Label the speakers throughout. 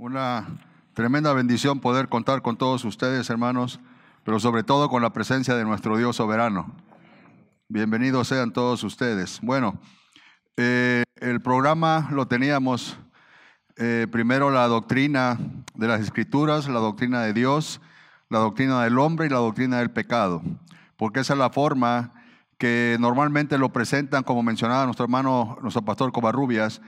Speaker 1: Una tremenda bendición poder contar con todos ustedes, hermanos, pero sobre todo con la presencia de nuestro Dios soberano. Bienvenidos sean todos ustedes. Bueno, eh, el programa lo teníamos eh, primero la doctrina de las escrituras, la doctrina de Dios, la doctrina del hombre y la doctrina del pecado, porque esa es la forma que normalmente lo presentan, como mencionaba nuestro hermano, nuestro pastor Covarrubias,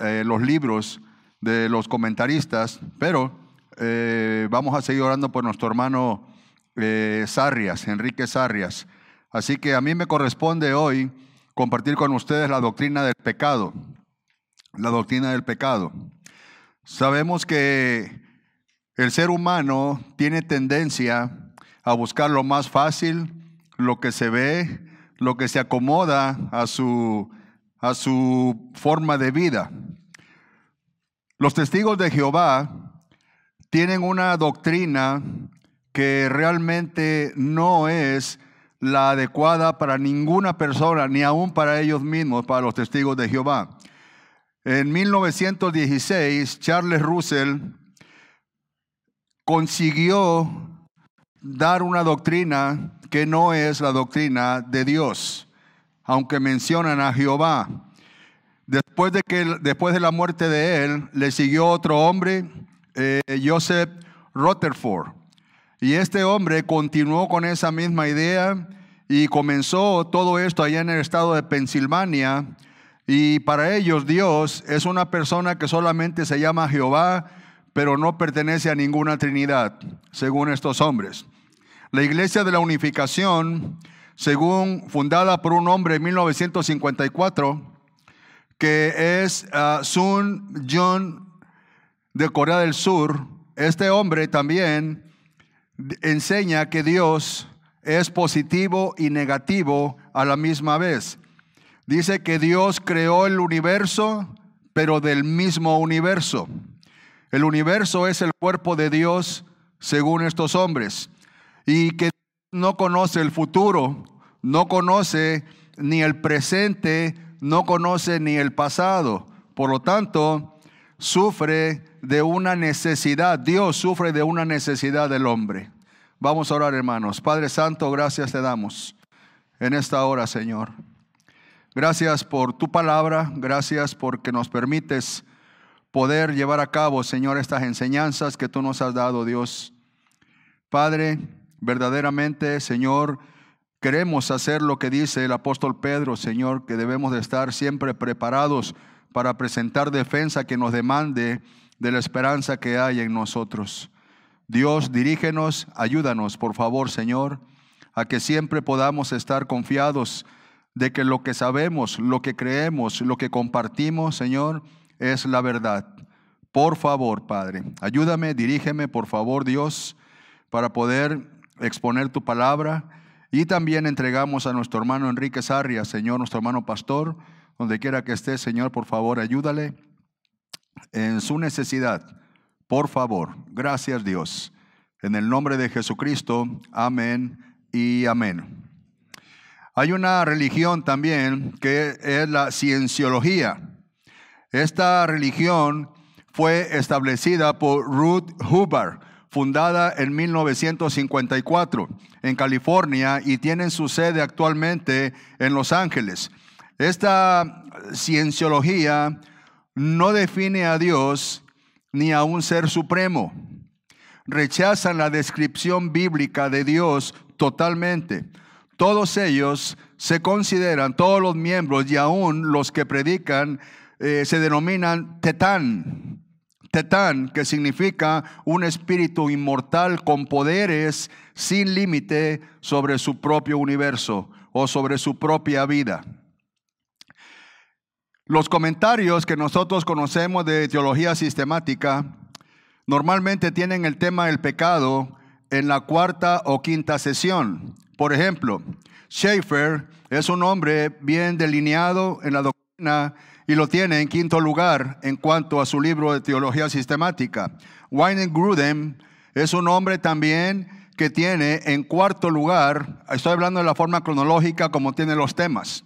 Speaker 1: eh, los libros de los comentaristas, pero eh, vamos a seguir orando por nuestro hermano eh, Sarrias, Enrique Sarrias. Así que a mí me corresponde hoy compartir con ustedes la doctrina del pecado, la doctrina del pecado. Sabemos que el ser humano tiene tendencia a buscar lo más fácil, lo que se ve, lo que se acomoda a su, a su forma de vida. Los testigos de Jehová tienen una doctrina que realmente no es la adecuada para ninguna persona, ni aún para ellos mismos, para los testigos de Jehová. En 1916, Charles Russell consiguió dar una doctrina que no es la doctrina de Dios, aunque mencionan a Jehová. Después de, que, después de la muerte de él, le siguió otro hombre, eh, Joseph Rutherford. Y este hombre continuó con esa misma idea y comenzó todo esto allá en el estado de Pensilvania. Y para ellos Dios es una persona que solamente se llama Jehová, pero no pertenece a ninguna Trinidad, según estos hombres. La Iglesia de la Unificación, según fundada por un hombre en 1954, que es uh, Sun Jun de Corea del Sur, este hombre también enseña que Dios es positivo y negativo a la misma vez. Dice que Dios creó el universo, pero del mismo universo. El universo es el cuerpo de Dios según estos hombres. Y que no conoce el futuro, no conoce ni el presente, no conoce ni el pasado. Por lo tanto, sufre de una necesidad. Dios sufre de una necesidad del hombre. Vamos a orar, hermanos. Padre Santo, gracias te damos en esta hora, Señor. Gracias por tu palabra, gracias porque nos permites poder llevar a cabo, Señor, estas enseñanzas que tú nos has dado, Dios. Padre, verdaderamente, Señor, queremos hacer lo que dice el apóstol Pedro, Señor, que debemos de estar siempre preparados para presentar defensa que nos demande de la esperanza que hay en nosotros. Dios, dirígenos, ayúdanos, por favor, Señor, a que siempre podamos estar confiados de que lo que sabemos, lo que creemos, lo que compartimos, Señor, es la verdad. Por favor, Padre, ayúdame, dirígeme, por favor, Dios, para poder exponer tu palabra. Y también entregamos a nuestro hermano Enrique Sarria, Señor, nuestro hermano pastor, donde quiera que esté, Señor, por favor, ayúdale en su necesidad. Por favor, gracias Dios. En el nombre de Jesucristo, amén y amén. Hay una religión también que es la cienciología. Esta religión fue establecida por Ruth Hubbard, fundada en 1954 en California y tienen su sede actualmente en Los Ángeles. Esta cienciología no define a Dios ni a un ser supremo. Rechazan la descripción bíblica de Dios totalmente. Todos ellos se consideran, todos los miembros y aún los que predican, eh, se denominan tetán. Tetán, que significa un espíritu inmortal con poderes sin límite sobre su propio universo o sobre su propia vida. Los comentarios que nosotros conocemos de teología sistemática normalmente tienen el tema del pecado en la cuarta o quinta sesión. Por ejemplo, Schaeffer es un hombre bien delineado en la doctrina y lo tiene en quinto lugar en cuanto a su libro de teología sistemática. Wayne Grudem es un hombre también que tiene en cuarto lugar, estoy hablando de la forma cronológica como tiene los temas.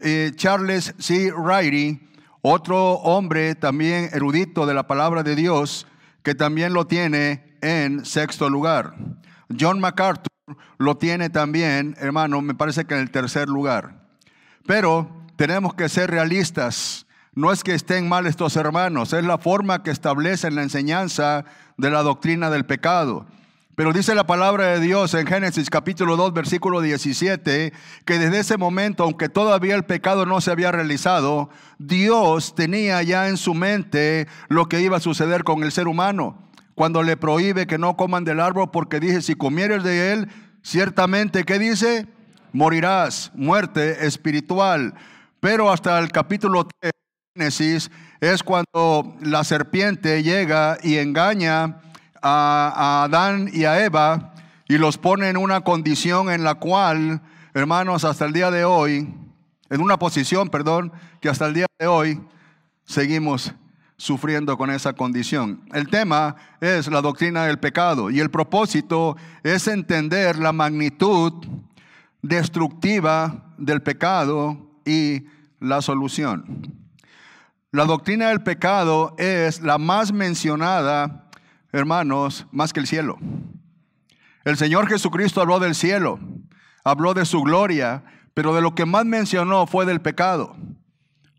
Speaker 1: Eh, Charles C. Riley, Otro hombre también erudito de la palabra de Dios que también lo tiene en sexto lugar. John MacArthur lo tiene también, hermano, me parece que en el tercer lugar. Pero tenemos que ser realistas. No es que estén mal estos hermanos, es la forma que establecen la enseñanza de la doctrina del pecado. Pero dice la palabra de Dios en Génesis capítulo 2, versículo 17, que desde ese momento, aunque todavía el pecado no se había realizado, Dios tenía ya en su mente lo que iba a suceder con el ser humano. Cuando le prohíbe que no coman del árbol porque dice, si comieres de él, ciertamente, ¿qué dice? Morirás, muerte espiritual. Pero hasta el capítulo 3 de Génesis es cuando la serpiente llega y engaña a, Adán y a Eva y los pone en una condición en la cual, hermanos, hasta el día de hoy, en una posición, perdón, que hasta el día de hoy seguimos sufriendo con esa condición. El tema es la doctrina del pecado y el propósito es entender la magnitud destructiva del pecado y la solución. La doctrina del pecado es la más mencionada hermanos, más que el cielo. El Señor Jesucristo habló del cielo, habló de su gloria, pero de lo que más mencionó fue del pecado.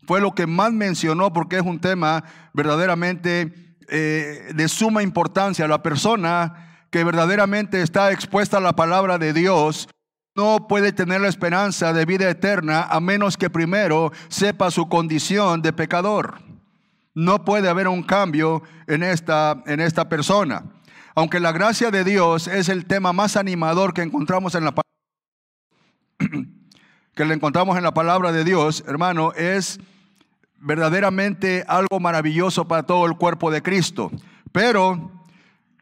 Speaker 1: Fue lo que más mencionó porque es un tema verdaderamente eh, de suma importancia. La persona que verdaderamente está expuesta a la palabra de Dios no puede tener la esperanza de vida eterna a menos que primero sepa su condición de pecador no puede haber un cambio en esta, en esta persona. Aunque la gracia de Dios es el tema más animador que encontramos en la que le encontramos en la palabra de Dios, hermano, es verdaderamente algo maravilloso para todo el cuerpo de Cristo. Pero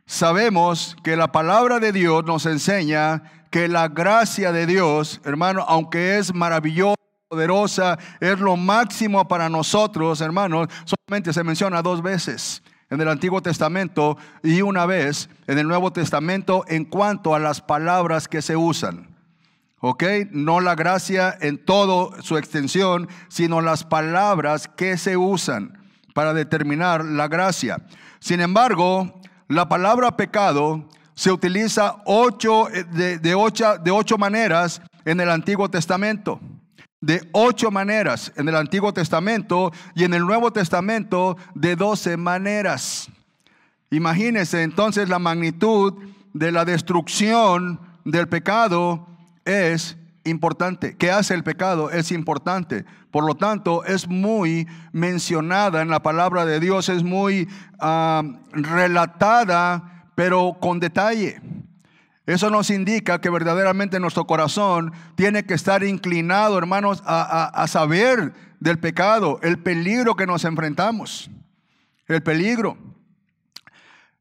Speaker 1: sabemos que la palabra de Dios nos enseña que la gracia de Dios, hermano, aunque es maravilloso, poderosa, es lo máximo para nosotros, hermanos, solamente se menciona dos veces en el Antiguo Testamento y una vez en el Nuevo Testamento en cuanto a las palabras que se usan. ¿Ok? No la gracia en toda su extensión, sino las palabras que se usan para determinar la gracia. Sin embargo, la palabra pecado se utiliza ocho, eh, de, ocho, de ocho maneras en el Antiguo Testamento de ocho maneras en el Antiguo Testamento y en el Nuevo Testamento de doce maneras. Imagínense entonces la magnitud de la destrucción del pecado es importante. ¿Qué hace el pecado? Es importante. Por lo tanto, es muy mencionada en la palabra de Dios, es muy ah, relatada, pero con detalle. Eso nos indica que verdaderamente nuestro corazón tiene que estar inclinado, hermanos, a, saber del pecado, el peligro que nos enfrentamos. El peligro.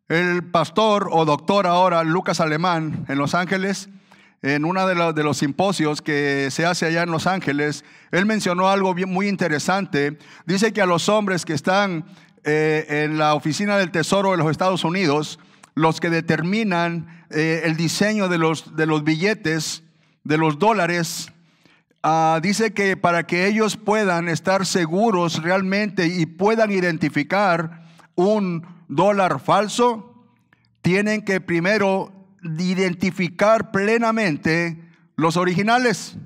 Speaker 1: El pastor o doctor ahora, Lucas Alemán, en Los Ángeles, en uno de, los, de los simposios que se hace allá en Los Ángeles, él mencionó algo muy interesante. Dice que a los hombres que están eh, en la oficina del Tesoro de los Estados Unidos, los que determinan eh, el diseño de los, de los billetes, de los dólares, ah, dice que para que ellos puedan estar seguros realmente y puedan identificar un dólar falso, tienen que primero identificar plenamente los originales.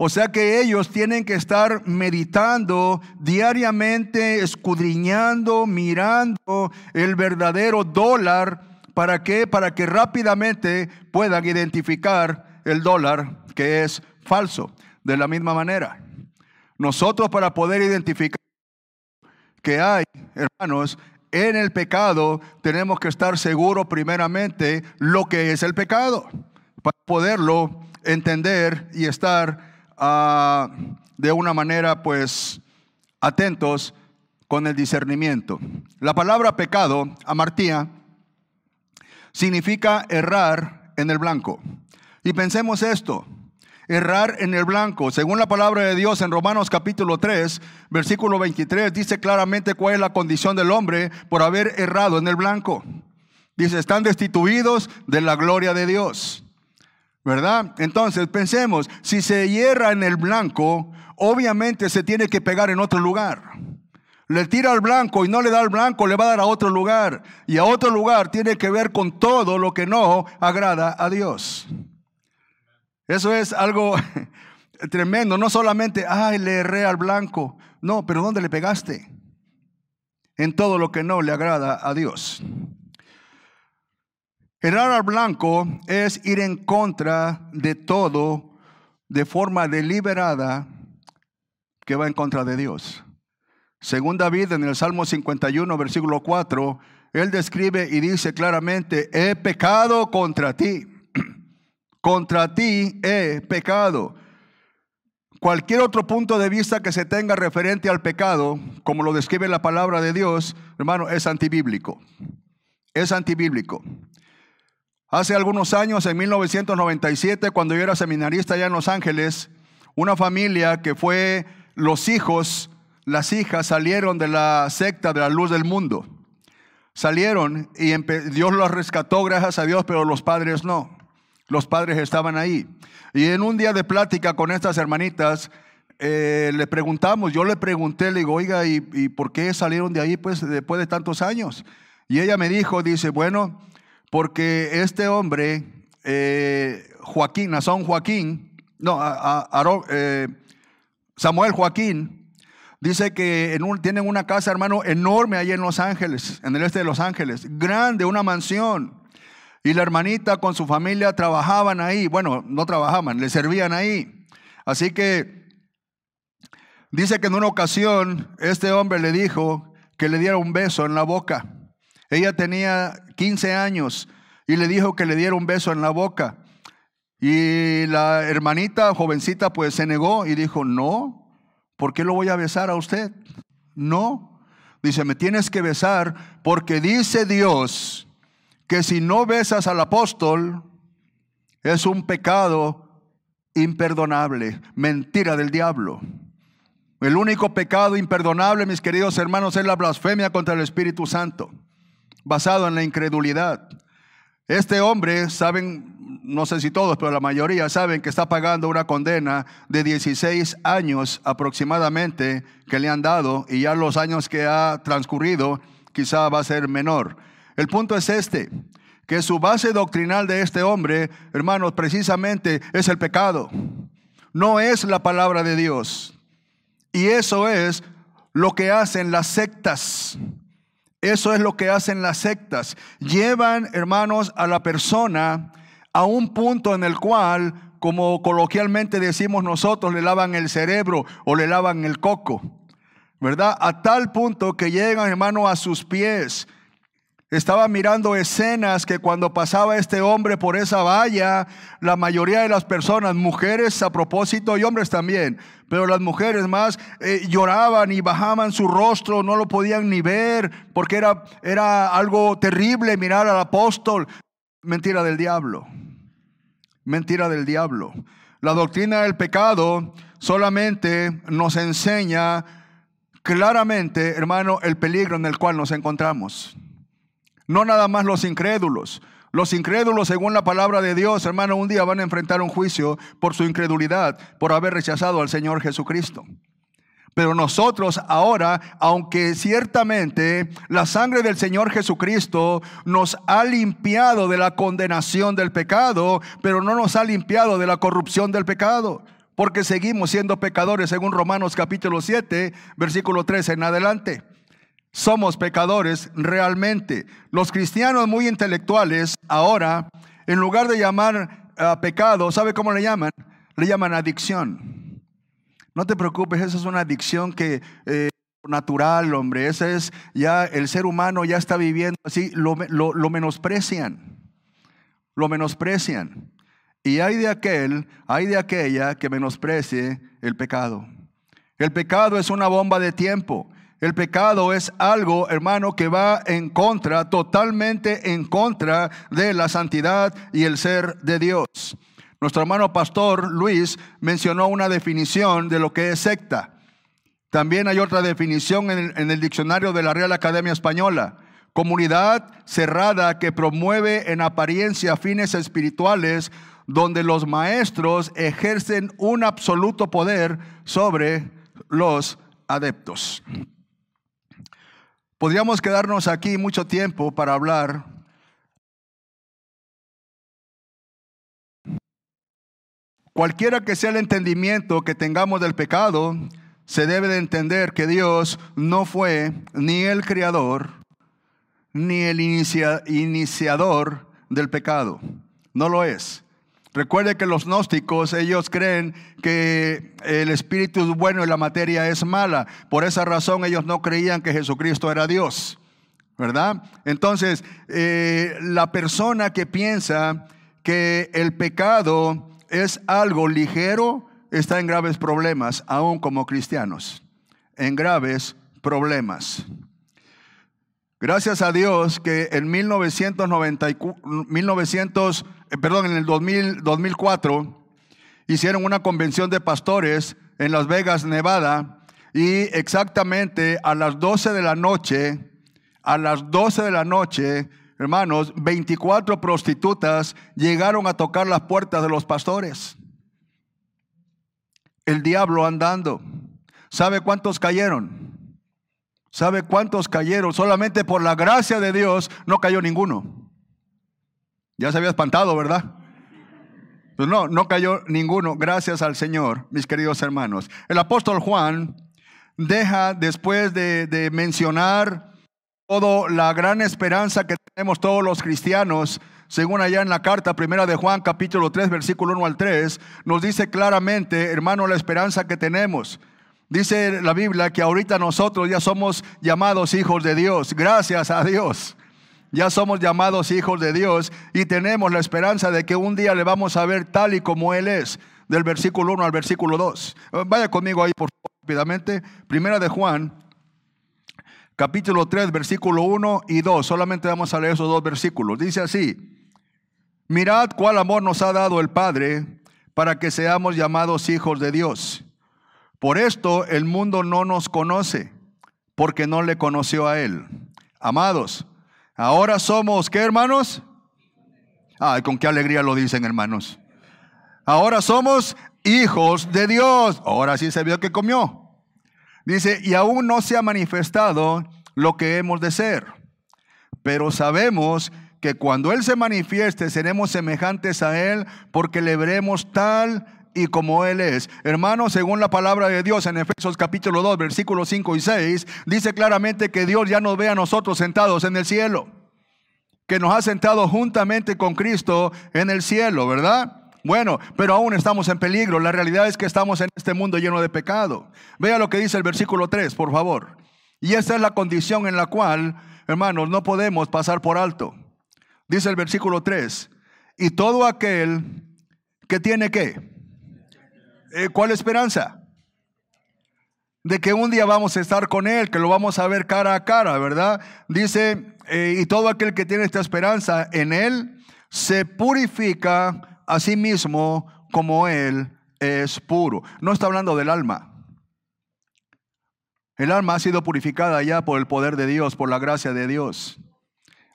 Speaker 1: O sea que ellos tienen que estar meditando diariamente, escudriñando, mirando el verdadero dólar. ¿Para qué? Para que rápidamente puedan identificar el dólar que es falso. De la misma manera, nosotros para poder identificar que hay, hermanos, en el pecado, tenemos que estar seguros primeramente lo que es el pecado, para poderlo entender y estar de una manera pues atentos con el discernimiento. La palabra pecado, amartía, significa errar en el blanco. Y pensemos esto, errar en el blanco. Según la palabra de Dios en Romanos capítulo 3, versículo 23, dice claramente cuál es la condición del hombre por haber errado en el blanco. Dice, están destituidos de la gloria de Dios. ¿Verdad? Entonces pensemos, si se hierra en el blanco, obviamente se tiene que pegar en otro lugar. Le tira al blanco y no le da al blanco, le va a dar a otro lugar. Y a otro lugar tiene que ver con todo lo que no agrada a Dios. Eso es algo tremendo. No solamente, ay, le erré al blanco. No, pero ¿dónde le pegaste? En todo lo que no le agrada a Dios. Errar al blanco es ir en contra de todo de forma deliberada que va en contra de Dios. Según David en el Salmo 51, versículo 4, él describe y dice claramente, he pecado contra ti, contra ti he pecado. Cualquier otro punto de vista que se tenga referente al pecado, como lo describe la palabra de Dios, hermano, es antibíblico. Es antibíblico. Hace algunos años, en 1997, cuando yo era seminarista allá en Los Ángeles, una familia que fue los hijos las hijas salieron de la secta de la luz del mundo. Salieron y Dios los rescató, gracias a Dios, pero los padres no. Los padres estaban ahí. Y en un día de plática con estas hermanitas, eh, le preguntamos, yo le pregunté, le digo, oiga, ¿y, por qué salieron de ahí pues, después de tantos años? Y ella me dijo, dice, bueno, porque este hombre, eh, Joaquín, Nazón Joaquín, no, eh, Samuel Joaquín, Dice que en tienen una casa, hermano, enorme ahí en Los Ángeles, en el este de Los Ángeles, grande, una mansión. Y la hermanita con su familia trabajaban ahí. Bueno, no trabajaban, le servían ahí. Así que dice que en una ocasión este hombre le dijo que le diera un beso en la boca. Ella tenía 15 años y le dijo que le diera un beso en la boca. Y la hermanita jovencita pues se negó y dijo, no, ¿por qué lo voy a besar a usted? No. Dice, me tienes que besar porque dice Dios que si no besas al apóstol es un pecado imperdonable, mentira del diablo. El único pecado imperdonable, mis queridos hermanos, es la blasfemia contra el Espíritu Santo, basado en la incredulidad. Este hombre, saben, no sé si todos, pero la mayoría saben que está pagando una condena de 16 años aproximadamente que le han dado y ya los años que ha transcurrido quizá va a ser menor. El punto es este, que su base doctrinal de este hombre, hermanos, precisamente es el pecado. No es la palabra de Dios. Y eso es lo que hacen las sectas. Eso es lo que hacen las sectas. Llevan, hermanos, a la persona a un punto en el cual, como coloquialmente decimos nosotros, le lavan el cerebro o le lavan el coco, ¿verdad? A tal punto que llegan, hermano, a sus pies. Estaba mirando escenas que cuando pasaba este hombre por esa valla, la mayoría de las personas, mujeres a propósito y hombres también, pero las mujeres más eh, lloraban y bajaban su rostro, no lo podían ni ver, porque era, era algo terrible mirar al apóstol. Mentira del diablo. Mentira del diablo. La doctrina del pecado solamente nos enseña claramente, hermano, el peligro en el cual nos encontramos. No nada más los incrédulos. Los incrédulos, según la palabra de Dios, hermano, un día van a enfrentar un juicio por su incredulidad, por haber rechazado al Señor Jesucristo. Pero nosotros ahora, aunque ciertamente la sangre del Señor Jesucristo nos ha limpiado de la condenación del pecado, pero no nos ha limpiado de la corrupción del pecado, porque seguimos siendo pecadores según Romanos capítulo 7, versículo 13 en adelante. Somos pecadores realmente. Los cristianos muy intelectuales ahora, en lugar de llamar a pecado, ¿sabe cómo le llaman? Le llaman adicción. No te preocupes, esa es una adicción que eh, natural, hombre. Ese es ya el ser humano ya está viviendo así, lo, lo menosprecian. Lo menosprecian. Y hay de aquel, hay de aquella que menosprecie el pecado. El pecado es una bomba de tiempo. El pecado es algo, hermano, que va en contra, totalmente en contra de la santidad y el ser de Dios. Nuestro hermano pastor Luis mencionó una definición de lo que es secta. También hay otra definición en el, diccionario de la Real Academia Española. Comunidad cerrada que promueve en apariencia fines espirituales donde los maestros ejercen un absoluto poder sobre los adeptos. Podríamos quedarnos aquí mucho tiempo para hablar. Cualquiera que sea el entendimiento que tengamos del pecado, se debe de entender que Dios no fue ni el creador, ni el iniciador del pecado. No lo es. Recuerde que los gnósticos, ellos creen que el espíritu es bueno y la materia es mala. Por esa razón ellos no creían que Jesucristo era Dios. ¿Verdad? Entonces, eh, la persona que piensa que el pecado es algo ligero, está en graves problemas, aún como cristianos. En graves problemas. Gracias a Dios que en 1990, 1900, eh, perdón, en el 2004 hicieron una convención de pastores en Las Vegas, Nevada, y exactamente a las 12 de la noche, a las 12 de la noche, hermanos, 24 prostitutas llegaron a tocar las puertas de los pastores. El diablo andando. ¿Sabe cuántos cayeron? ¿Sabe cuántos cayeron? Solamente por la gracia de Dios no cayó ninguno. Ya se había espantado, ¿verdad? Pues no, no cayó ninguno, gracias al Señor, mis queridos hermanos. El apóstol Juan deja, después de, mencionar toda la gran esperanza que tenemos todos los cristianos, según allá en la carta primera de Juan, capítulo 3, versículo 1 al 3, nos dice claramente, hermano, la esperanza que tenemos. Dice la Biblia que ahorita nosotros ya somos llamados hijos de Dios. Gracias a Dios. Ya somos llamados hijos de Dios y tenemos la esperanza de que un día le vamos a ver tal y como Él es, del versículo 1 al versículo 2. Vaya conmigo ahí, por favor, rápidamente. Primera de Juan, capítulo 3, versículo 1 y 2. Solamente vamos a leer esos dos versículos. Dice así, mirad cuál amor nos ha dado el Padre para que seamos llamados hijos de Dios. Por esto el mundo no nos conoce, porque no le conoció a Él. Amados, ahora somos, ¿qué hermanos? Ay, con qué alegría lo dicen hermanos. Ahora somos hijos de Dios. Ahora sí se vio que comió. Dice, y aún no se ha manifestado lo que hemos de ser. Pero sabemos que cuando Él se manifieste seremos semejantes a Él porque le veremos tal y como Él es. Hermanos, según la palabra de Dios en Efesios capítulo 2, versículos 5 y 6, dice claramente que Dios ya nos ve a nosotros sentados en el cielo, que nos ha sentado juntamente con Cristo en el cielo, ¿verdad? Bueno, pero aún estamos en peligro. La realidad es que estamos en este mundo lleno de pecado. Vea lo que dice el versículo 3, por favor. Y esta es la condición en la cual, hermanos, no podemos pasar por alto. Dice el versículo 3, y todo aquel que tiene que eh, ¿Cuál esperanza? De que un día vamos a estar con Él, que lo vamos a ver cara a cara, ¿verdad? Dice, eh, y todo aquel que tiene esta esperanza en Él, se purifica a sí mismo como Él es puro. No está hablando del alma. El alma ha sido purificada ya por el poder de Dios, por la gracia de Dios.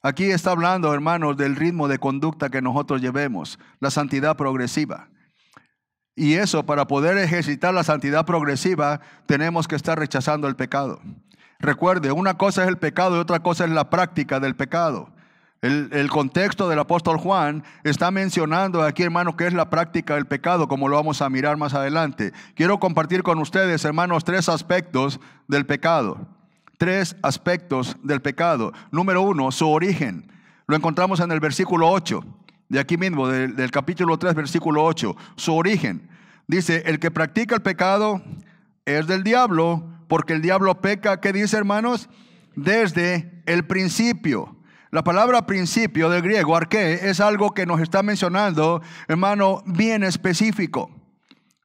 Speaker 1: Aquí está hablando, hermanos, del ritmo de conducta que nosotros llevemos, la santidad progresiva. Y eso, para poder ejercitar la santidad progresiva, tenemos que estar rechazando el pecado. Recuerde, una cosa es el pecado y otra cosa es la práctica del pecado. El, contexto del apóstol Juan está mencionando aquí, hermano, que es la práctica del pecado, como lo vamos a mirar más adelante. Quiero compartir con ustedes, hermanos, tres aspectos del pecado. Tres aspectos del pecado. Número uno, su origen. Lo encontramos en el versículo 8 de aquí mismo, del, capítulo 3, versículo 8, su origen. Dice, el que practica el pecado es del diablo, porque el diablo peca, ¿qué dice hermanos? Desde el principio. La palabra principio del griego, arqué, es algo que nos está mencionando, hermano, bien específico.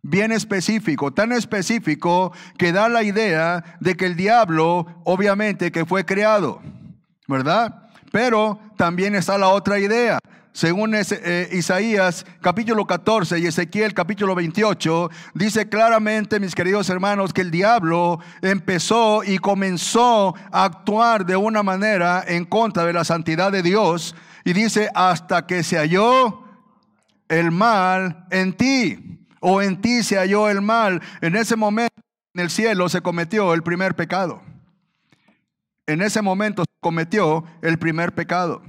Speaker 1: Bien específico, tan específico que da la idea de que el diablo, obviamente, que fue creado, ¿verdad? Pero también está la otra idea, según eh, Isaías capítulo 14 y Ezequiel capítulo 28, dice claramente, mis queridos hermanos, que el diablo empezó y comenzó a actuar de una manera en contra de la santidad de Dios. Y dice, hasta que se halló el mal en ti, o en ti se halló el mal. En ese momento en el cielo se cometió el primer pecado. en ese momento cometió el primer pecado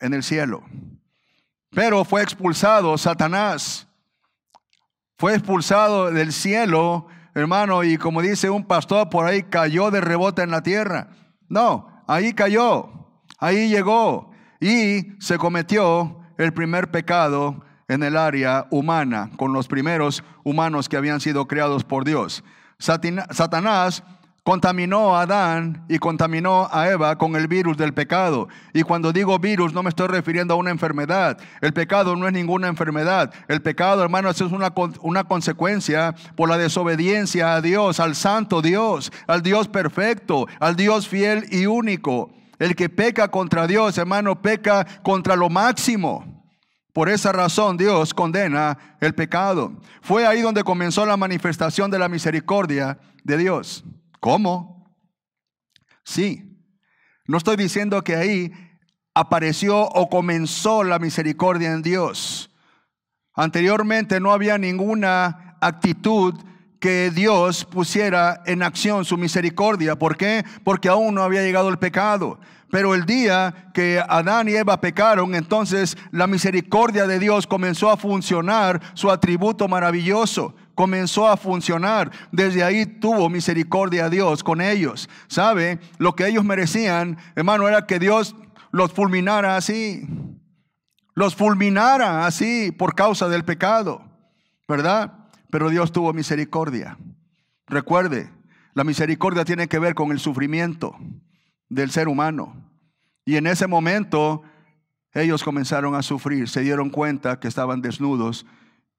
Speaker 1: en el cielo. Pero fue expulsado Satanás. Fue expulsado del cielo, hermano, y como dice un pastor por ahí, cayó de rebote en la tierra. No, ahí cayó, ahí llegó y se cometió el primer pecado en el área humana, con los primeros humanos que habían sido creados por Dios. Satanás contaminó a Adán y contaminó a Eva con el virus del pecado. Y cuando digo virus no me estoy refiriendo a una enfermedad. El pecado no es ninguna enfermedad. El pecado, hermanos, es una, una consecuencia por la desobediencia a Dios, al santo Dios, al Dios perfecto, al Dios fiel y único. El que peca contra Dios, hermano, peca contra lo máximo. Por esa razón Dios condena el pecado. Fue ahí donde comenzó la manifestación de la misericordia de Dios. ¿Cómo? Sí. No estoy diciendo que ahí apareció o comenzó la misericordia en Dios. Anteriormente no había ninguna actitud que Dios pusiera en acción su misericordia. ¿Por qué? Porque aún no había llegado el pecado. Pero el día que Adán y Eva pecaron, entonces la misericordia de Dios comenzó a funcionar, su atributo maravilloso comenzó a funcionar. Desde ahí tuvo misericordia a Dios con ellos. ¿Sabe? Lo que ellos merecían, hermano, era que Dios los fulminara así. Los fulminara así por causa del pecado. ¿Verdad? Pero Dios tuvo misericordia. Recuerde, la misericordia tiene que ver con el sufrimiento del ser humano. Y en ese momento ellos comenzaron a sufrir, se dieron cuenta que estaban desnudos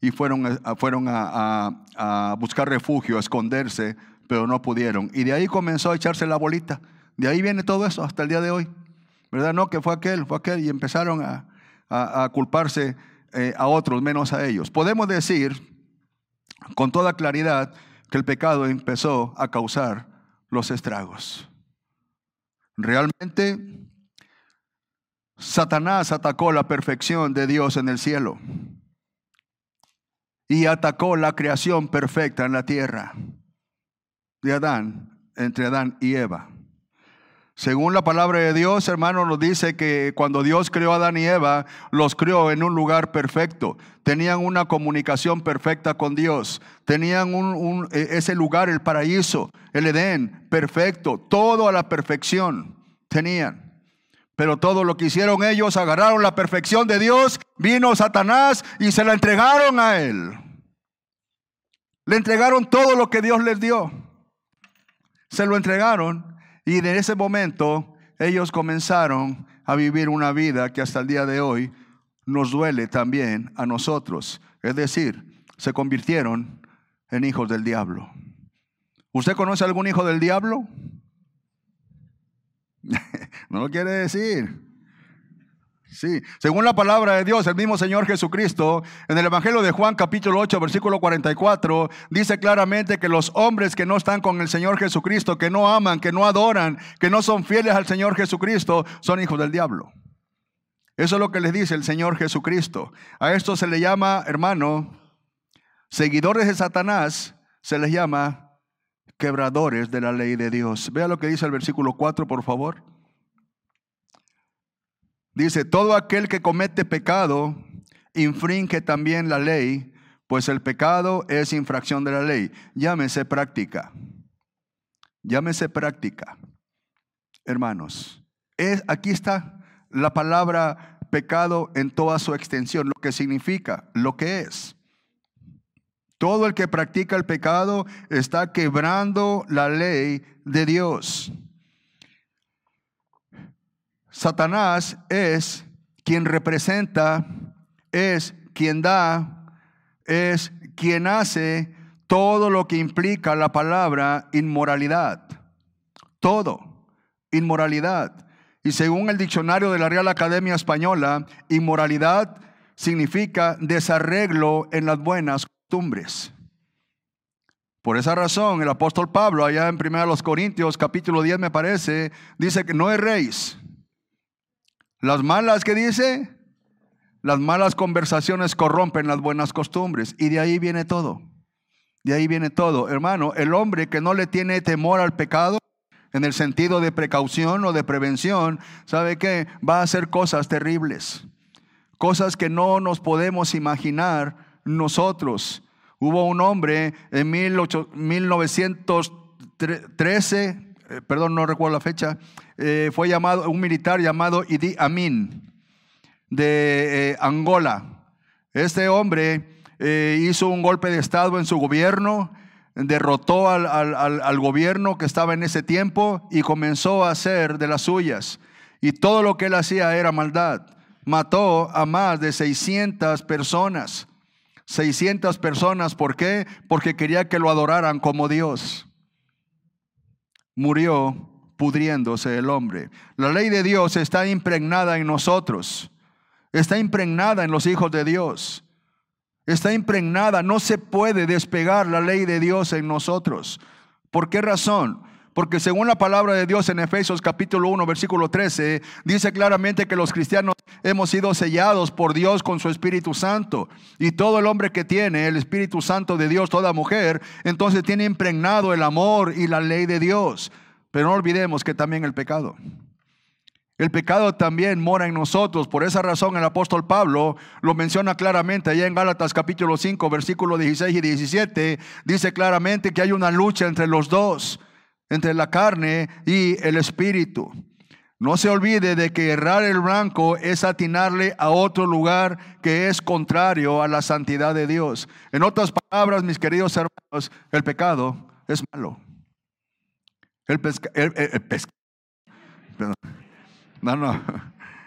Speaker 1: y fueron, a, fueron a, buscar refugio, a esconderse, pero no pudieron. Y de ahí comenzó a echarse la bolita. De ahí viene todo eso hasta el día de hoy. ¿Verdad? No, que fue aquel, fue aquel, y empezaron a, culparse eh, a otros, menos a ellos. Podemos decir con toda claridad que el pecado empezó a causar los estragos. Realmente, Satanás atacó la perfección de Dios en el cielo y atacó la creación perfecta en la tierra de Adán, entre Adán y Eva. Según la palabra de Dios, hermano, nos dice que cuando Dios creó a Adán y Eva, los creó en un lugar perfecto. Tenían una comunicación perfecta con Dios. Tenían e, ese lugar, el paraíso, el Edén, perfecto. Todo a la perfección tenían. Pero todo lo que hicieron ellos, agarraron la perfección de Dios, vino Satanás y se la entregaron a él. Le entregaron todo lo que Dios les dio. Se lo entregaron y en ese momento ellos comenzaron a vivir una vida que hasta el día de hoy nos duele también a nosotros. Es decir, se convirtieron en hijos del diablo. ¿Usted conoce algún hijo del diablo? no lo quiere decir. Sí, según la palabra de Dios, el mismo Señor Jesucristo, en el Evangelio de Juan capítulo 8, versículo 44, dice claramente que los hombres que no están con el Señor Jesucristo, que no aman, que no adoran, que no son fieles al Señor Jesucristo, son hijos del diablo. Eso es lo que les dice el Señor Jesucristo. A esto se le llama, hermano, seguidores de Satanás, se les llama quebradores de la ley de Dios. Vea lo que dice el versículo 4, por favor. Dice, todo aquel que comete pecado infringe también la ley, pues el pecado es infracción de la ley. Llámese práctica. Llámese práctica. Hermanos, es, aquí está la palabra pecado en toda su extensión, lo que significa, lo que es. Todo el que practica el pecado está quebrando la ley de Dios. Satanás es quien representa, es quien da, es quien hace todo lo que implica la palabra inmoralidad. Todo, inmoralidad. Y según el diccionario de la Real Academia Española, inmoralidad significa desarreglo en las buenas costumbres. Por esa razón, el apóstol Pablo, allá en 1 Corintios, capítulo 10, me parece, dice que no erréis. Las malas que dice, las malas conversaciones corrompen las buenas costumbres. Y de ahí viene todo. De ahí viene todo. Hermano, el hombre que no le tiene temor al pecado, en el sentido de precaución o de prevención, ¿sabe qué? Va a hacer cosas terribles, cosas que no nos podemos imaginar nosotros. Hubo un hombre en 1913, eh, perdón, no recuerdo la fecha, eh, fue llamado, un militar llamado Idi Amin de eh, Angola. Este hombre hizo un golpe de Estado en su gobierno, derrotó al, al, gobierno que estaba en ese tiempo y comenzó a hacer de las suyas. Y todo lo que él hacía era maldad. Mató a más de 600 personas. 600 personas, ¿por qué? Porque quería que lo adoraran como Dios. Murió pudriéndose el hombre. La ley de Dios está impregnada en nosotros. Está impregnada en los hijos de Dios está impregnada, no se puede despegar la ley de Dios en nosotros. ¿Por qué razón? Porque según la palabra de Dios en Efesios capítulo 1, versículo 13, dice claramente que los cristianos hemos sido sellados por Dios con su Espíritu Santo. Y todo el hombre que tiene el Espíritu Santo de Dios, toda mujer, entonces tiene impregnado el amor y la ley de Dios. Pero no olvidemos que también el pecado. El pecado también mora en nosotros. Por esa razón el apóstol Pablo lo menciona claramente allá en Gálatas capítulo 5, versículo 16 y 17. Dice claramente que hay una lucha entre los dos, entre la carne y el espíritu. No se olvide de que errar el blanco es atinarle a otro lugar que es contrario a la santidad de Dios. En otras palabras, mis queridos hermanos, el pecado es malo. El, pesca, el, no, no.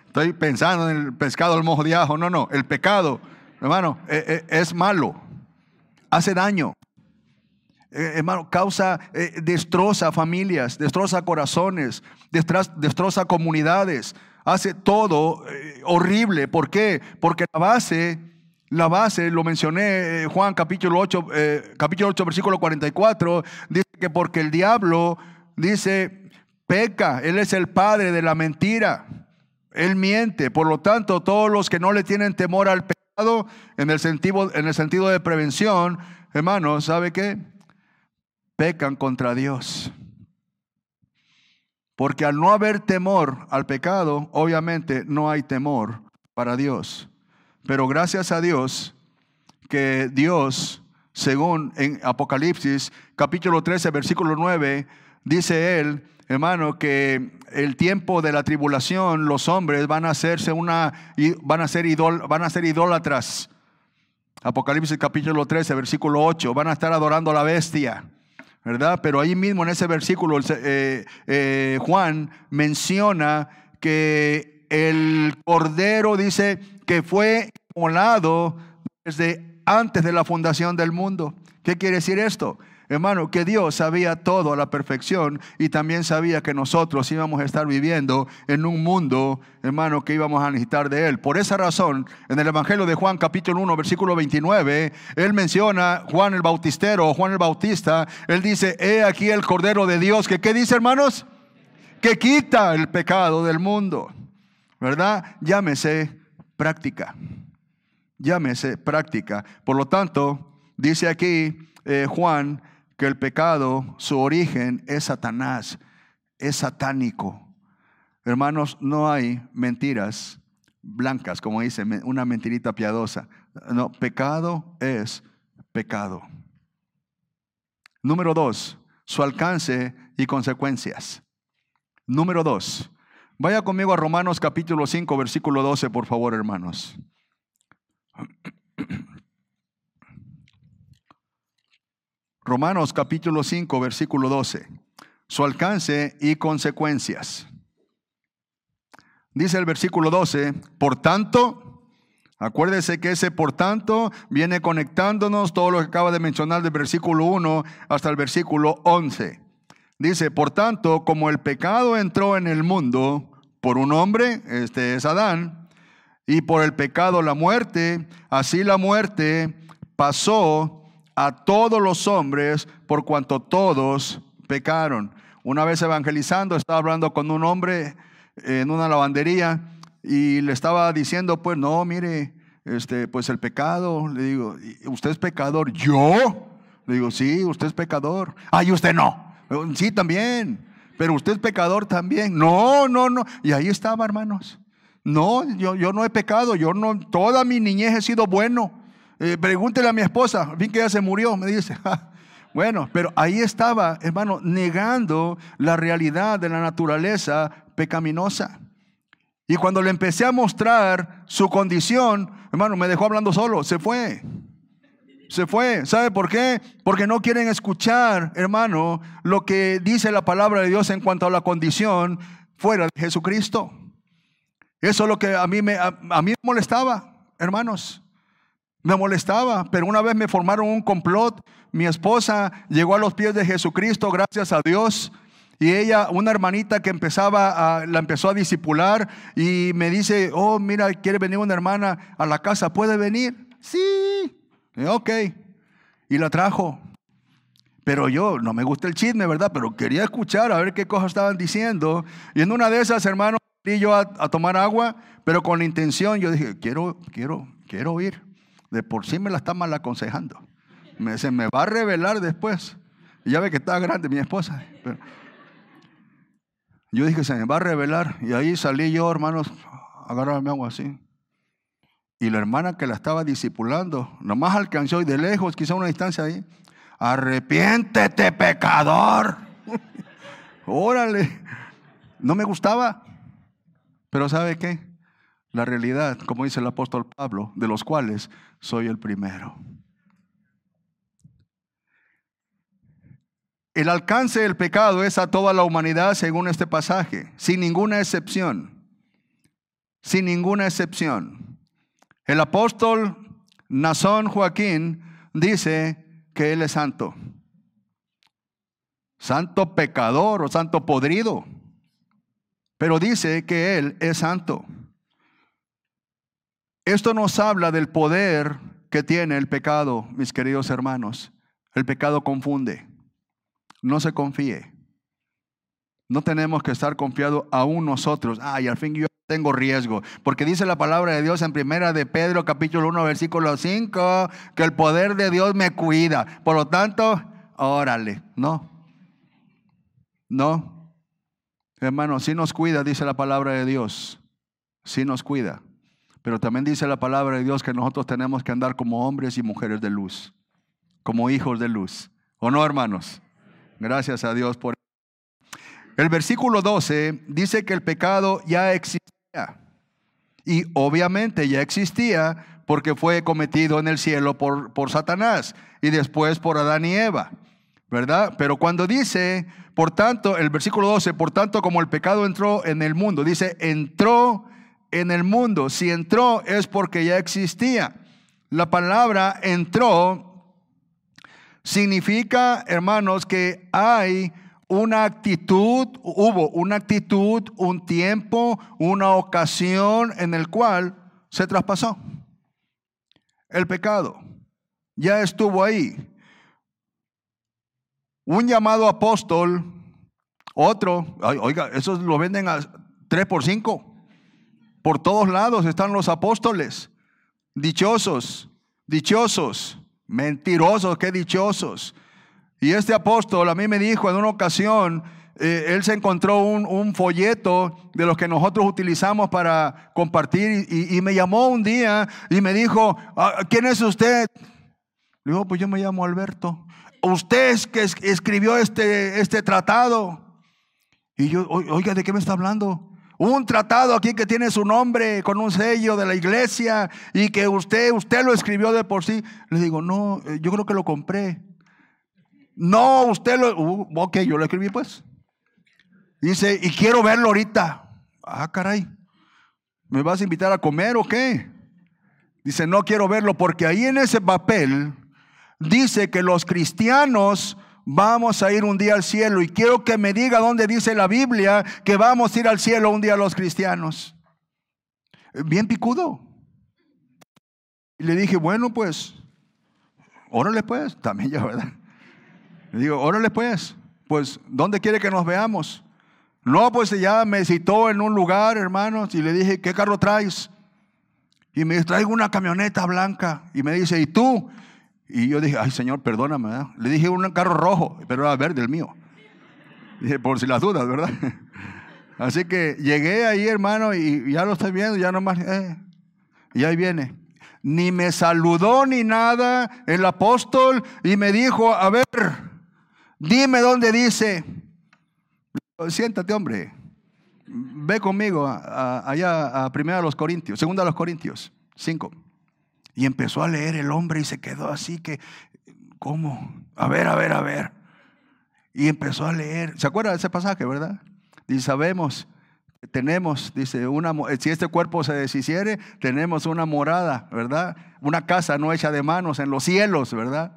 Speaker 1: Estoy pensando en el pescado al mojo de ajo. No, no. El pecado, hermano, e, e, es malo. Hace daño. E, hermano, causa, destroza familias, destroza corazones, destroza, comunidades. Hace todo eh, horrible. ¿Por qué? Porque la base, la base, lo mencioné eh, Juan capítulo 8, eh, capítulo 8, versículo 44, dice que porque el diablo dice peca, Él es el padre de la mentira. Él miente. Por lo tanto, todos los que no le tienen temor al pecado, en el sentido, en el sentido de prevención, hermanos, ¿sabe qué? Pecan contra Dios. Porque al no haber temor al pecado, obviamente no hay temor para Dios. Pero gracias a Dios que Dios, según en Apocalipsis capítulo 13, versículo 9, dice él hermano, que el tiempo de la tribulación, los hombres van a hacerse una, van a ser, idol, van a ser idólatras. Apocalipsis capítulo 13, versículo 8, van a estar adorando a la bestia. ¿Verdad? Pero ahí mismo en ese versículo eh, eh, Juan menciona que el cordero dice que fue molado desde antes de la fundación del mundo. ¿Qué quiere decir esto? Hermano, que Dios sabía todo a la perfección y también sabía que nosotros íbamos a estar viviendo en un mundo, hermano, que íbamos a necesitar de Él. Por esa razón, en el Evangelio de Juan capítulo 1, versículo 29, Él menciona Juan el Bautistero, Juan el Bautista, Él dice, he aquí el Cordero de Dios, que ¿qué dice hermanos? Que quita el pecado del mundo, ¿verdad? Llámese práctica, llámese práctica. Por lo tanto, dice aquí eh, Juan, que el pecado, su origen es Satanás, es satánico. Hermanos, no hay mentiras blancas, como dice, una mentirita piadosa. No, pecado es pecado. Número dos, su alcance y consecuencias. Número dos, vaya conmigo a Romanos capítulo 5, versículo 12, por favor, hermanos. Romanos capítulo 5, versículo 12. Su alcance y consecuencias. Dice el versículo 12, por tanto, acuérdese que ese por tanto viene conectándonos todo lo que acaba de mencionar del versículo 1 hasta el versículo 11. Dice, por tanto, como el pecado entró en el mundo por un hombre, este es Adán, y por el pecado la muerte, así la muerte pasó a todos los hombres por cuanto todos pecaron. Una vez evangelizando, estaba hablando con un hombre en una lavandería y le estaba diciendo, pues no, mire, este, pues el pecado, le digo, ¿usted es pecador? ¿Yo? Le digo, sí, usted es pecador. Ay, usted no. Sí, también. pero usted es pecador también. No, no, no. Y ahí estaba, hermanos. No, yo, yo no he pecado, yo no, toda mi niñez he sido bueno. Eh, pregúntele a mi esposa, fin que ella se murió, me dice. bueno, pero ahí estaba, hermano, negando la realidad de la naturaleza pecaminosa. Y cuando le empecé a mostrar su condición, hermano, me dejó hablando solo, se fue. Se fue. ¿Sabe por qué? Porque no quieren escuchar, hermano, lo que dice la palabra de Dios en cuanto a la condición fuera de Jesucristo. Eso es lo que a mí me, a, mí me molestaba, hermanos. Me molestaba, pero una vez me formaron un complot. Mi esposa llegó a los pies de Jesucristo, gracias a Dios. Y ella, una hermanita que empezaba a, la empezó a disipular y me dice, oh, mira, quiere venir una hermana a la casa, ¿puede venir? Sí, ok. Y la trajo. Pero yo, no me gusta el chisme, ¿verdad? Pero quería escuchar a ver qué cosas estaban diciendo. Y en una de esas, hermanos, y yo a, tomar agua, pero con la intención, yo dije, quiero, quiero, quiero ir. De por sí me la está mal aconsejando. Me, se me va a revelar después. Ya ve que está grande mi esposa. yo dije, se me va a revelar. Y ahí salí yo, hermanos, a mi agua así. Y la hermana que la estaba discipulando, nomás alcanzó y de lejos, quizá una distancia ahí, arrepiéntete pecador. Órale. No me gustaba. Pero ¿sabe qué? La realidad, como dice el apóstol Pablo, de los cuales soy el primero. El alcance del pecado es a toda la humanidad según este pasaje, sin ninguna excepción. Sin ninguna excepción. El apóstol Nazón Joaquín dice que él es santo. Santo pecador o santo podrido pero dice que Él es santo. Esto nos habla del poder que tiene el pecado, mis queridos hermanos. El pecado confunde. No se confíe. No tenemos que estar confiados aún nosotros. Ay, al fin yo tengo riesgo. Porque dice la palabra de Dios en primera de Pedro capítulo 1 versículo 5 que el poder de Dios me cuida. Por lo tanto, órale. No. No. Hermano, si nos cuida, dice la palabra de Dios. Si nos cuida. Pero también dice la palabra de Dios que nosotros tenemos que andar como hombres y mujeres de luz. Como hijos de luz. ¿O no, hermanos? Gracias a Dios por el versículo 12 dice que el pecado ya existía. Y obviamente ya existía porque fue cometido en el cielo por, por Satanás y después por Adán y Eva. ¿verdad? Pero cuando dice, por tanto, el versículo 12, por tanto como el pecado entró en el mundo, dice, entró en el mundo. Si entró es porque ya existía. La palabra entró significa, hermanos, que hay una actitud, hubo una actitud, un tiempo, una ocasión en el cual se traspasó. El pecado ya estuvo ahí un llamado apóstol, otro, oiga, esos lo venden a 3 por 5. Por todos lados están los apóstoles. Dichosos, dichosos, mentirosos, qué dichosos. Y este apóstol a mí me dijo en una ocasión, eh, él se encontró un, folleto de los que nosotros utilizamos para compartir y, me llamó un día y me dijo, ah, ¿quién es usted? Le digo, pues yo me llamo Alberto usted es que escribió este, este tratado. Y yo, oiga, ¿de qué me está hablando? Un tratado aquí que tiene su nombre con un sello de la iglesia y que usted, usted lo escribió de por sí. Le digo, no, eh, yo creo que lo compré. No, usted lo, uh, ok, yo lo escribí pues. Dice, y quiero verlo ahorita. Ah, caray, ¿me vas a invitar a comer o qué? Dice, no quiero verlo porque ahí en ese papel dice que los cristianos vamos a ir un día al cielo y quiero que me diga dónde dice la Biblia que vamos a ir al cielo un día los cristianos. Bien picudo. Y le dije, bueno, pues, órale pues, también ya, ¿verdad? Le digo, órale pues, pues, ¿dónde quiere que nos veamos? No, pues ya me citó en un lugar, hermanos, y le dije, ¿qué carro traes? Y me dice, traigo una camioneta blanca. Y me dice, ¿y tú? Y yo dije, ay Señor, perdóname. Le dije un carro rojo, pero era verde el mío. Por si las dudas, ¿verdad? Así que llegué ahí, hermano, y ya lo estoy viendo, ya nomás, eh, y ahí viene. Ni me saludó ni nada el apóstol y me dijo, a ver, dime dónde dice. Siéntate, hombre. Ve conmigo allá a primera a los Corintios, segunda a los Corintios, 5. Y empezó a leer el hombre y se quedó así que, ¿cómo? A ver, a ver, a ver. Y empezó a leer. ¿Se acuerda de ese pasaje, verdad? Dice, sabemos, tenemos, dice, una, si este cuerpo se deshiciere, tenemos una morada, ¿verdad? Una casa no hecha de manos en los cielos, ¿verdad?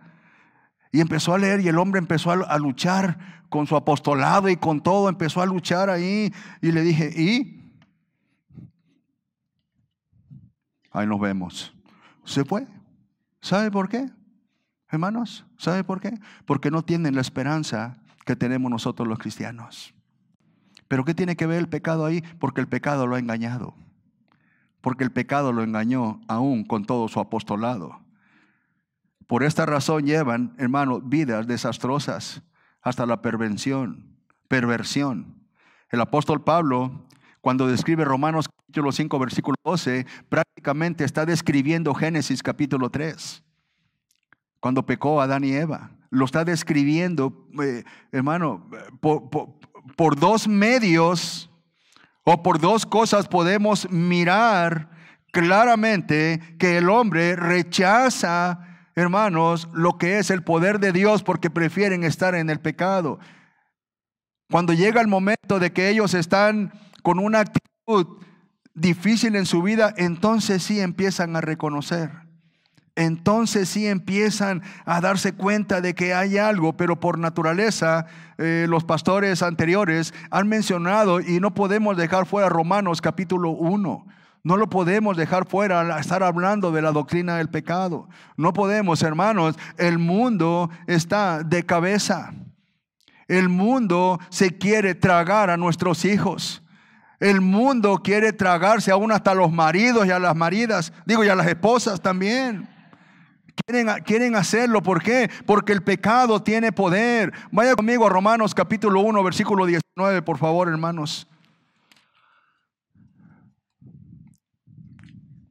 Speaker 1: Y empezó a leer y el hombre empezó a, luchar con su apostolado y con todo, empezó a luchar ahí. Y le dije, ¿y? Ahí nos vemos. Se fue. ¿Sabe por qué? Hermanos, ¿sabe por qué? Porque no tienen la esperanza que tenemos nosotros los cristianos. Pero ¿qué tiene que ver el pecado ahí? Porque el pecado lo ha engañado. Porque el pecado lo engañó aún con todo su apostolado. Por esta razón llevan, hermano, vidas desastrosas hasta la perversión, perversión. El apóstol Pablo, cuando describe Romanos capítulo 5, versículo 12, prácticamente está describiendo Génesis capítulo 3, cuando pecó Adán y Eva lo está describiendo, eh, hermano, por, dos medios o por dos cosas podemos mirar claramente que el hombre rechaza, hermanos, lo que es el poder de Dios porque prefieren estar en el pecado. Cuando llega el momento de que ellos están con una actitud difícil en su vida, entonces sí empiezan a reconocer entonces sí empiezan a darse cuenta de que hay algo, pero por naturaleza eh, los pastores anteriores han mencionado y no podemos dejar fuera Romanos capítulo 1. No lo podemos dejar fuera al estar hablando de la doctrina del pecado. No podemos, hermanos, el mundo está de cabeza. El mundo se quiere tragar a nuestros hijos. El mundo quiere tragarse aún hasta los maridos y a las maridas, digo, y a las esposas también. Quieren, hacerlo, ¿por qué? Porque el pecado tiene poder. Vaya conmigo a Romanos capítulo 1, versículo 19, por favor, hermanos.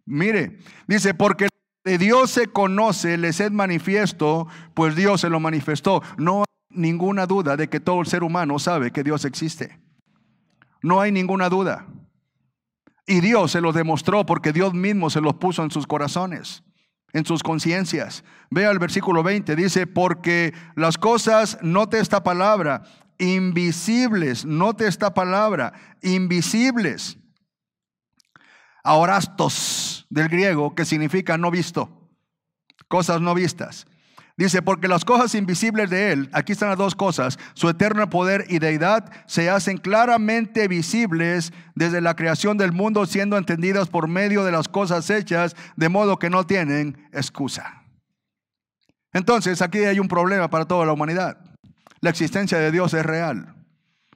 Speaker 1: Mire, dice, porque de Dios se conoce, les es manifiesto, pues Dios se lo manifestó. No hay ninguna duda de que todo el ser humano sabe que Dios existe. No hay ninguna duda. Y Dios se lo demostró porque Dios mismo se los puso en sus corazones en sus conciencias. Vea el versículo 20, dice, porque las cosas, note esta palabra, invisibles, note esta palabra, invisibles. Aorastos del griego, que significa no visto, cosas no vistas. Dice, porque las cosas invisibles de Él, aquí están las dos cosas, su eterno poder y deidad se hacen claramente visibles desde la creación del mundo, siendo entendidas por medio de las cosas hechas, de modo que no tienen excusa. Entonces, aquí hay un problema para toda la humanidad. La existencia de Dios es real,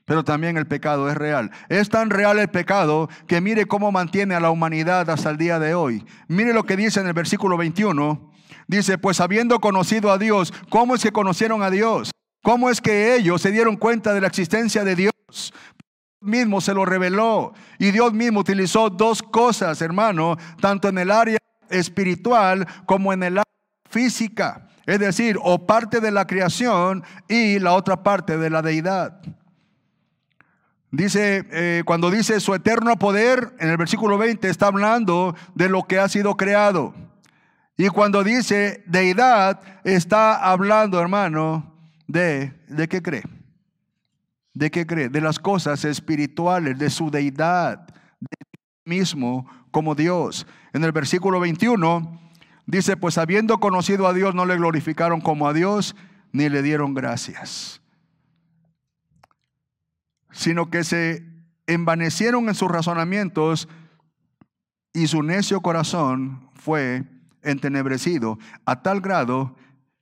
Speaker 1: pero también el pecado es real. Es tan real el pecado que mire cómo mantiene a la humanidad hasta el día de hoy. Mire lo que dice en el versículo 21 Dice, pues habiendo conocido a Dios, ¿cómo es que conocieron a Dios? ¿Cómo es que ellos se dieron cuenta de la existencia de Dios? Dios mismo se lo reveló y Dios mismo utilizó dos cosas, hermano, tanto en el área espiritual como en el área física. Es decir, o parte de la creación y la otra parte de la deidad. Dice, eh, cuando dice su eterno poder, en el versículo 20 está hablando de lo que ha sido creado. Y cuando dice deidad, está hablando, hermano, de, ¿de qué cree? ¿De qué cree? De las cosas espirituales, de su deidad, de mismo como Dios. En el versículo 21 dice, pues habiendo conocido a Dios, no le glorificaron como a Dios, ni le dieron gracias, sino que se envanecieron en sus razonamientos y su necio corazón fue entenebrecido a tal grado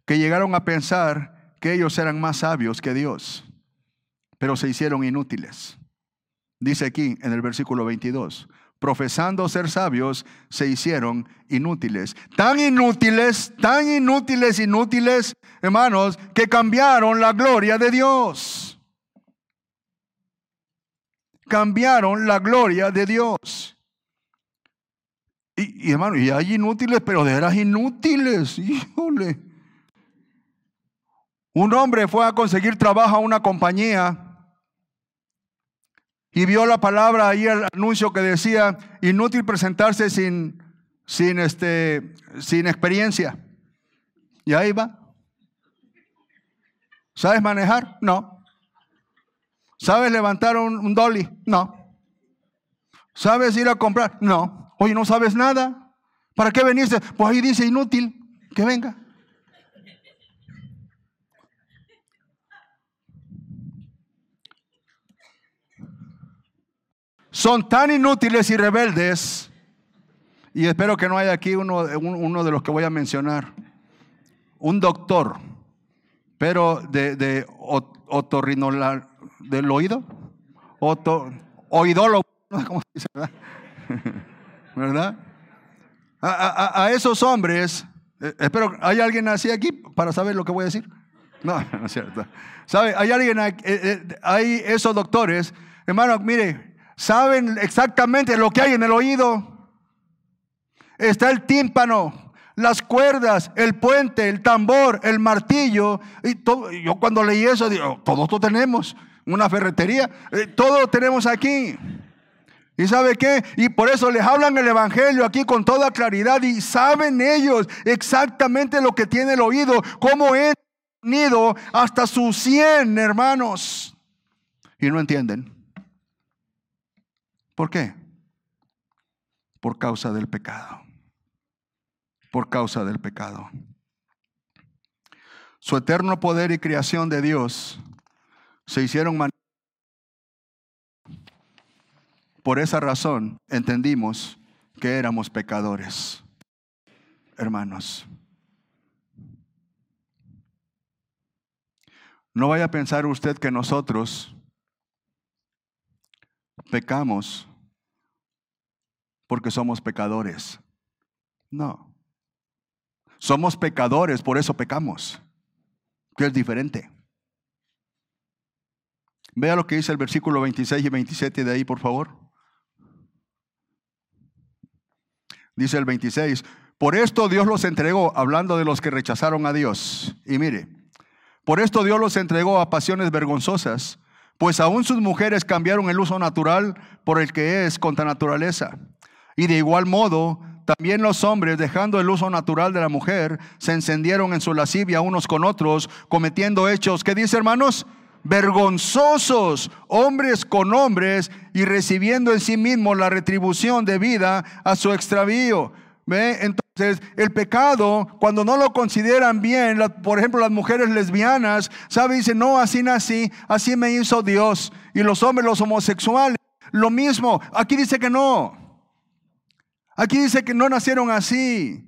Speaker 1: que llegaron a pensar que ellos eran más sabios que Dios, pero se hicieron inútiles. Dice aquí en el versículo 22, profesando ser sabios, se hicieron inútiles. Tan inútiles, tan inútiles, inútiles, hermanos, que cambiaron la gloria de Dios. cambiaron la gloria de Dios. Y, hermano, y hay inútiles, pero de veras inútiles, híjole. Un hombre fue a conseguir trabajo a una compañía y vio la palabra ahí, el anuncio que decía, inútil presentarse sin, sin, este, sin experiencia. Y ahí va. ¿Sabes manejar? No. ¿Sabes levantar un, un dolly? No. ¿Sabes ir a comprar? No. Oye, no sabes nada. ¿Para qué veniste? Pues ahí dice inútil. Que venga. son tan inútiles y rebeldes, y espero que no haya aquí uno, de los que voy a mencionar, un doctor, pero de, de otorrinolar, del oído, Oto, oidólogo, ¿cómo se dice? ¿Verdad? A, esos hombres, eh, espero, ¿hay alguien así aquí para saber lo que voy a decir? No, no es cierto. ¿Sabe? Hay alguien, eh, eh, hay esos doctores, hermano, mire, saben exactamente lo que hay en el oído. Está el tímpano, las cuerdas, el puente, el tambor, el martillo. Y todo, yo cuando leí eso, digo, todo esto tenemos, una ferretería, eh, todo tenemos aquí. ¿Y sabe qué? Y por eso les hablan el Evangelio aquí con toda claridad y saben ellos exactamente lo que tiene el oído, cómo es unido hasta sus cien hermanos. Y no entienden. ¿Por qué? Por causa del pecado. Por causa del pecado. Su eterno poder y creación de Dios se hicieron Por esa razón entendimos que éramos pecadores, hermanos. No vaya a pensar usted que nosotros pecamos porque somos pecadores. No. Somos pecadores, por eso pecamos. Que es diferente. Vea lo que dice el versículo 26 y 27 de ahí, por favor. Dice el 26, por esto Dios los entregó, hablando de los que rechazaron a Dios. Y mire, por esto Dios los entregó a pasiones vergonzosas pues aún sus mujeres cambiaron el uso natural por el que es contra naturaleza. Y de igual modo, también los hombres, dejando el uso natural de la mujer, se encendieron en su lascivia unos con otros, cometiendo hechos, ¿qué dice hermanos? Vergonzosos, hombres con hombres, y recibiendo en sí mismos la retribución de vida a su extravío. ¿Ve? Entonces, el pecado, cuando no lo consideran bien, por ejemplo, las mujeres lesbianas, ¿sabe? Dicen, no, así nací, así me hizo Dios. Y los hombres, los homosexuales, lo mismo. Aquí dice que no. Aquí dice que no nacieron así.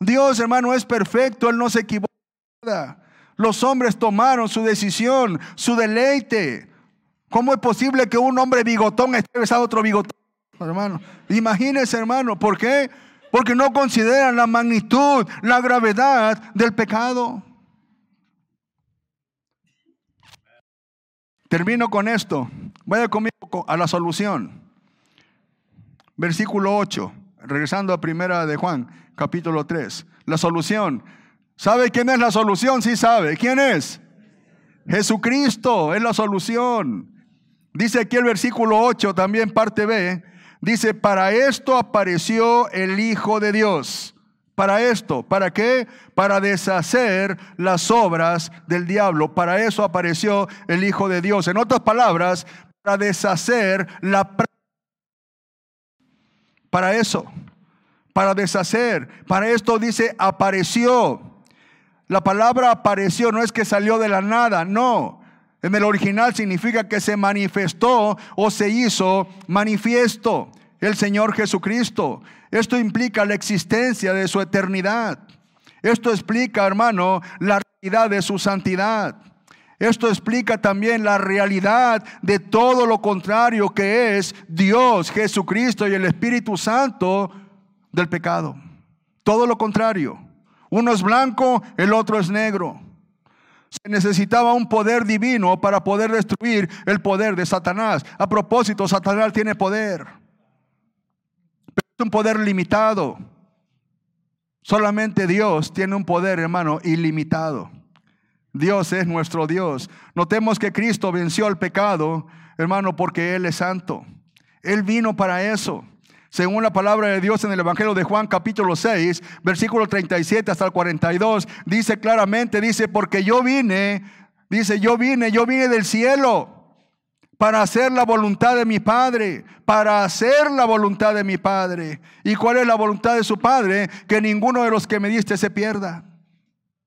Speaker 1: Dios, hermano, es perfecto, Él no se equivoca. Los hombres tomaron su decisión, su deleite. ¿Cómo es posible que un hombre bigotón esté besado a otro bigotón? Hermano, imagínese, hermano, ¿por qué? porque no consideran la magnitud, la gravedad del pecado. Termino con esto. Vaya conmigo a la solución. Versículo 8, regresando a primera de Juan, capítulo 3. La solución. ¿Sabe quién es la solución? Sí sabe. ¿Quién es? Jesucristo es la solución. Dice aquí el versículo 8, también parte B, Dice, para esto apareció el Hijo de Dios. Para esto, ¿para qué? Para deshacer las obras del diablo. Para eso apareció el Hijo de Dios. En otras palabras, para deshacer la... Para eso, para deshacer. Para esto dice, apareció. La palabra apareció no es que salió de la nada, no. En el original significa que se manifestó o se hizo manifiesto el Señor Jesucristo. Esto implica la existencia de su eternidad. Esto explica, hermano, la realidad de su santidad. Esto explica también la realidad de todo lo contrario que es Dios, Jesucristo y el Espíritu Santo del pecado. Todo lo contrario. Uno es blanco, el otro es negro. Se necesitaba un poder divino para poder destruir el poder de Satanás. A propósito, Satanás tiene poder. Pero es un poder limitado. Solamente Dios tiene un poder, hermano, ilimitado. Dios es nuestro Dios. Notemos que Cristo venció el pecado, hermano, porque Él es santo. Él vino para eso. Según la palabra de Dios en el Evangelio de Juan capítulo 6, versículo 37 hasta el 42, dice claramente, dice, porque yo vine, dice, yo vine, yo vine del cielo para hacer la voluntad de mi Padre, para hacer la voluntad de mi Padre. ¿Y cuál es la voluntad de su Padre? Que ninguno de los que me diste se pierda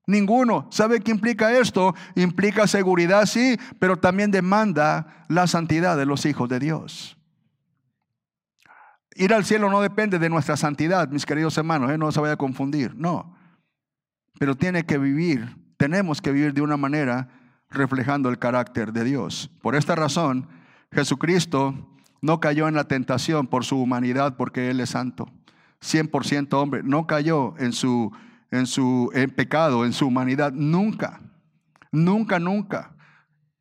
Speaker 1: Ninguno. ¿Sabe qué implica esto? Implica seguridad, sí, pero también demanda la santidad de los hijos de Dios. Ir al cielo no depende de nuestra santidad, mis queridos hermanos, ¿eh? no se vaya a confundir, no. Pero tiene que vivir, tenemos que vivir de una manera reflejando el carácter de Dios. Por esta razón, Jesucristo no cayó en la tentación por su humanidad, porque Él es santo. 100% hombre, no cayó en su en su pecado, en su humanidad. Nunca, nunca, nunca.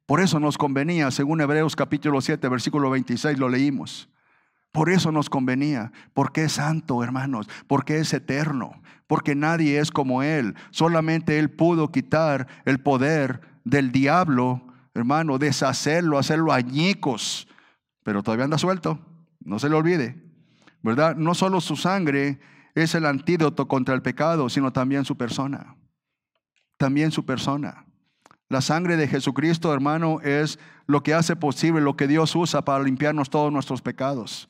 Speaker 1: Por eso nos convenía, según Hebreos capítulo 7, versículo 26, lo leímos. Por eso nos convenía, porque es santo, hermanos, porque es eterno, porque nadie es como Él. Solamente Él pudo quitar el poder del diablo, hermano, deshacerlo, hacerlo añicos. Pero todavía anda suelto, no se le olvide, ¿verdad? No solo su sangre es el antídoto contra el pecado, sino también su persona. También su persona. La sangre de Jesucristo, hermano, es lo que hace posible, lo que Dios usa para limpiarnos todos nuestros pecados.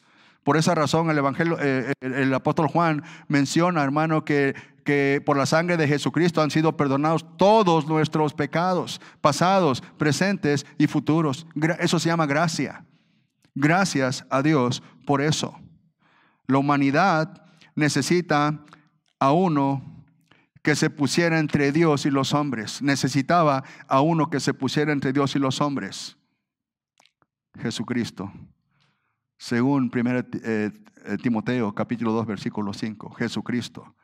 Speaker 1: Por esa razón el Evangelio, eh, el, apóstol Juan menciona, hermano, que, que por la sangre de Jesucristo han sido perdonados todos nuestros pecados, pasados, presentes y futuros. Eso se llama gracia. Gracias a Dios por eso. La humanidad necesita a uno que se pusiera entre Dios y los hombres. Necesitaba a uno que se pusiera entre Dios y los hombres. Jesucristo. Según 1 eh, eh, Timoteo capítulo 2 versículo 5. Jesucristo.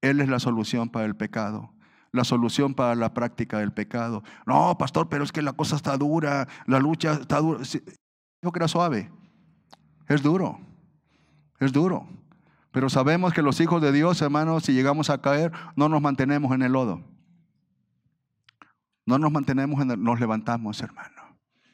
Speaker 1: Él es la solución para el pecado. La solución para la práctica del pecado. No, pastor, pero es que la cosa está dura. La lucha está dura. Dijo que era suave. Es duro. Es duro. Pero sabemos que los hijos de Dios, hermanos, si llegamos a caer, no nos mantenemos en el lodo. No nos mantenemos en el, nos levantamos, hermano.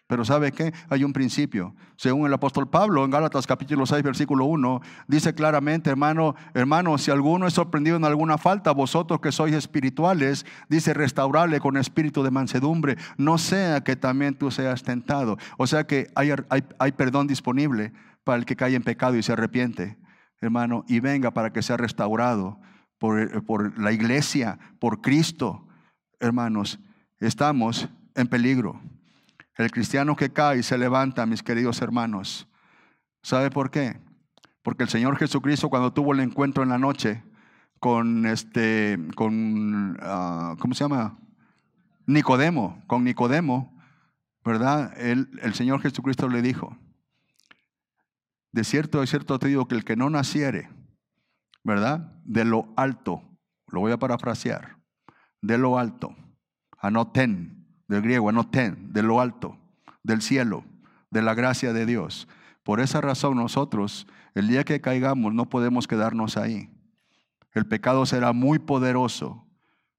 Speaker 1: Pero ¿sabe qué? Hay un principio. Según el apóstol Pablo en Gálatas capítulo 6 versículo 1, dice claramente, hermano, hermano, si alguno es sorprendido en alguna falta, vosotros que sois espirituales, dice restaurable con espíritu de mansedumbre, no sea que también tú seas tentado. O sea que hay, hay, hay perdón disponible para el que cae en pecado y se arrepiente hermano, y venga para que sea restaurado por, por la iglesia, por Cristo. Hermanos, estamos en peligro. El cristiano que cae y se levanta, mis queridos hermanos, ¿sabe por qué? Porque el Señor Jesucristo cuando tuvo el encuentro en la noche con este, con, ah, ¿cómo se llama? Nicodemo, con Nicodemo, ¿verdad? El, Señor Jesucristo le dijo, de cierto, de cierto te digo que el que no naciere, ¿verdad? De lo alto, lo voy a parafrasear, de lo alto, anoten, del griego, anoten, de lo alto, del cielo, de la gracia de Dios. Por esa razón nosotros, el día que caigamos, no podemos quedarnos ahí. El pecado será muy poderoso,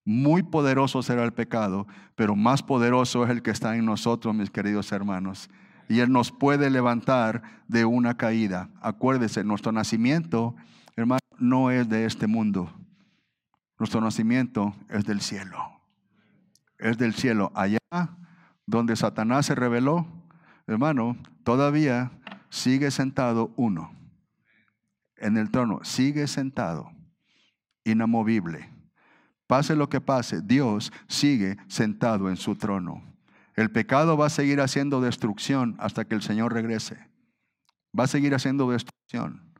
Speaker 1: muy poderoso será el pecado, pero más poderoso es el que está en nosotros, mis queridos hermanos y Él nos puede levantar de una caída. Acuérdese, nuestro nacimiento, hermano, no es de este mundo. Nuestro nacimiento es del cielo. Es del cielo. Allá donde Satanás se reveló, hermano, todavía sigue sentado uno en el trono. Sigue sentado, inamovible. Pase lo que pase, Dios sigue sentado en su trono. El pecado va a seguir haciendo destrucción hasta que el Señor regrese. Va a seguir haciendo destrucción.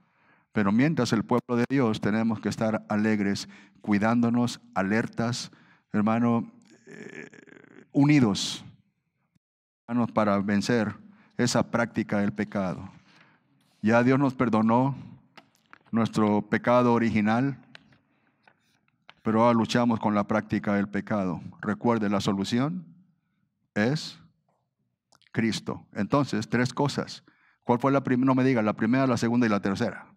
Speaker 1: Pero mientras el pueblo de Dios tenemos que estar alegres, cuidándonos, alertas, hermano, unidos, hermanos, para vencer esa práctica del pecado. Ya Dios nos perdonó nuestro pecado original. Pero ahora luchamos con la práctica del pecado. Recuerde, la solución es Cristo. Entonces, tres cosas. ¿Cuál fue la primera? No me diga, la primera, la segunda y la tercera.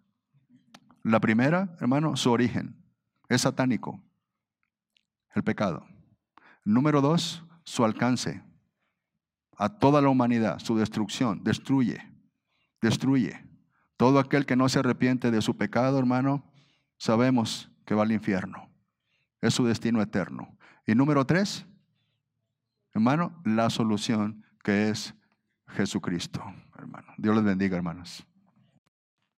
Speaker 1: La primera, hermano, su origen. Es satánico. El pecado. Número dos, su alcance. A toda la humanidad, su destrucción. Destruye. Destruye. Todo aquel que no se arrepiente de su pecado, hermano, sabemos que va al infierno. Es su destino eterno. Y número tres, hermano, la solución que es Jesucristo, hermano. Dios les bendiga, hermanos.